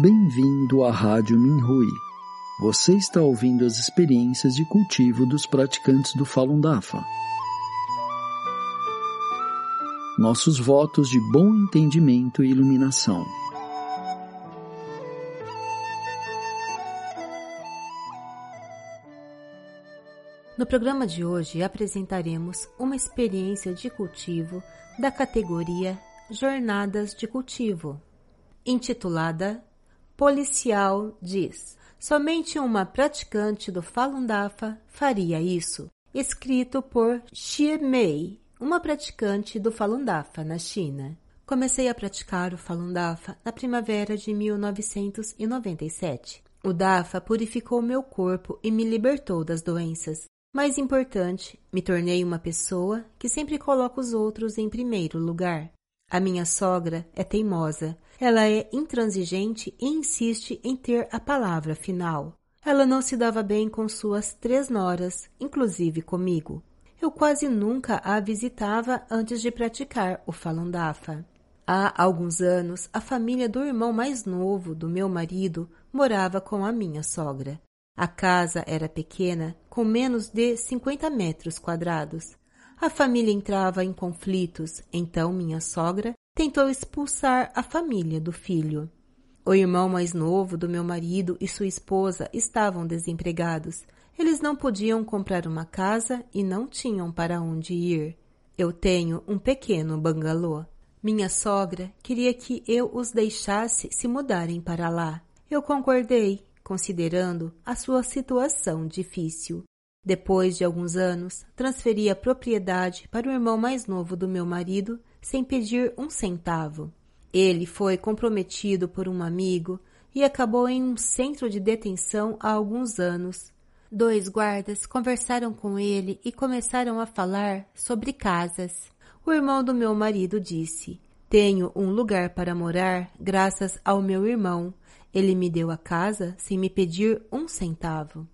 Bem-vindo à Rádio Minhui. Você está ouvindo as experiências de cultivo dos praticantes do Falun Dafa. Nossos votos de bom entendimento e iluminação. No programa de hoje apresentaremos uma experiência de cultivo da categoria Jornadas de Cultivo, intitulada Policial diz: Somente uma praticante do Falun Dafa faria isso. Escrito por Xie Mei, uma praticante do Falun Dafa na China. Comecei a praticar o Falun Dafa na primavera de 1997. O Dafa purificou meu corpo e me libertou das doenças. Mais importante, me tornei uma pessoa que sempre coloca os outros em primeiro lugar. A minha sogra é teimosa. Ela é intransigente e insiste em ter a palavra final. Ela não se dava bem com suas três noras, inclusive comigo. Eu quase nunca a visitava antes de praticar o Falun Dafa. Há alguns anos, a família do irmão mais novo do meu marido morava com a minha sogra. A casa era pequena, com menos de 50 metros quadrados. A família entrava em conflitos, então minha sogra tentou expulsar a família do filho. O irmão mais novo do meu marido e sua esposa estavam desempregados. Eles não podiam comprar uma casa e não tinham para onde ir. Eu tenho um pequeno bangalô. Minha sogra queria que eu os deixasse se mudarem para lá. Eu concordei considerando a sua situação difícil. Depois de alguns anos, transferi a propriedade para o irmão mais novo do meu marido sem pedir um centavo. Ele foi comprometido por um amigo e acabou em um centro de detenção há alguns anos. Dois guardas conversaram com ele e começaram a falar sobre casas. O irmão do meu marido disse: Tenho um lugar para morar graças ao meu irmão ele me deu a casa sem me pedir um centavo.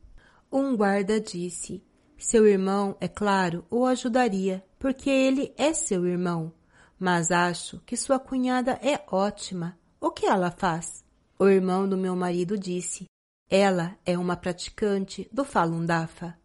Um guarda disse: Seu irmão, é claro, o ajudaria, porque ele é seu irmão. Mas acho que sua cunhada é ótima. O que ela faz? O irmão do meu marido disse: Ela é uma praticante do Falun Dafa.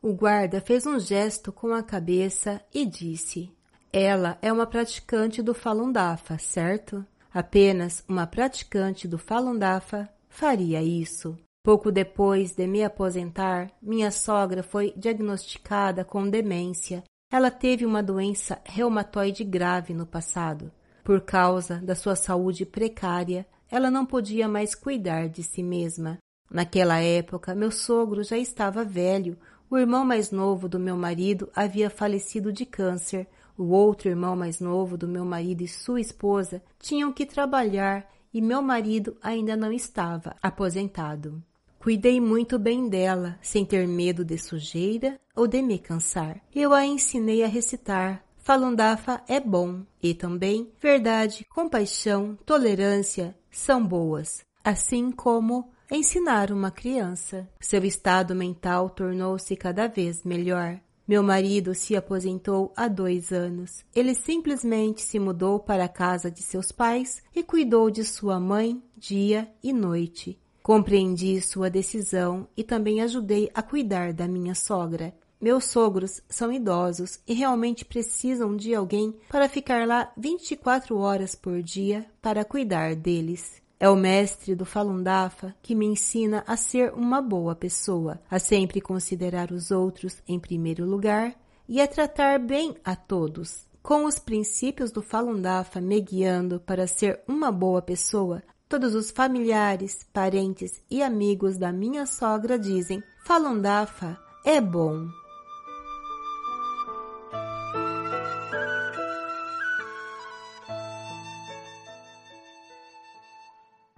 O guarda fez um gesto com a cabeça e disse: Ela é uma praticante do Falun Dafa, certo? Apenas uma praticante do Falun Dafa faria isso. Pouco depois de me aposentar, minha sogra foi diagnosticada com demência. Ela teve uma doença reumatoide grave no passado. Por causa da sua saúde precária, ela não podia mais cuidar de si mesma. Naquela época, meu sogro já estava velho. O irmão mais novo do meu marido havia falecido de câncer o outro irmão mais novo do meu marido e sua esposa tinham que trabalhar e meu marido ainda não estava aposentado. Cuidei muito bem dela, sem ter medo de sujeira ou de me cansar. Eu a ensinei a recitar. Falundafa é bom e também verdade, compaixão, tolerância são boas, assim como ensinar uma criança. Seu estado mental tornou-se cada vez melhor. Meu marido se aposentou há dois anos. Ele simplesmente se mudou para a casa de seus pais e cuidou de sua mãe dia e noite. Compreendi sua decisão e também ajudei a cuidar da minha sogra. Meus sogros são idosos e realmente precisam de alguém para ficar lá 24 horas por dia para cuidar deles. É o mestre do Falun Dafa que me ensina a ser uma boa pessoa, a sempre considerar os outros em primeiro lugar e a tratar bem a todos. Com os princípios do Falun Dafa me guiando para ser uma boa pessoa, todos os familiares, parentes e amigos da minha sogra dizem: Falun Dafa é bom.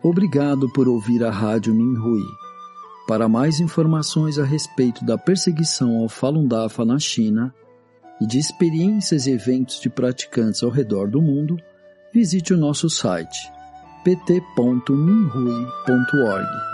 Obrigado por ouvir a Rádio Minhui. Para mais informações a respeito da perseguição ao Falun Dafa na China e de experiências e eventos de praticantes ao redor do mundo, visite o nosso site pt.minhui.org.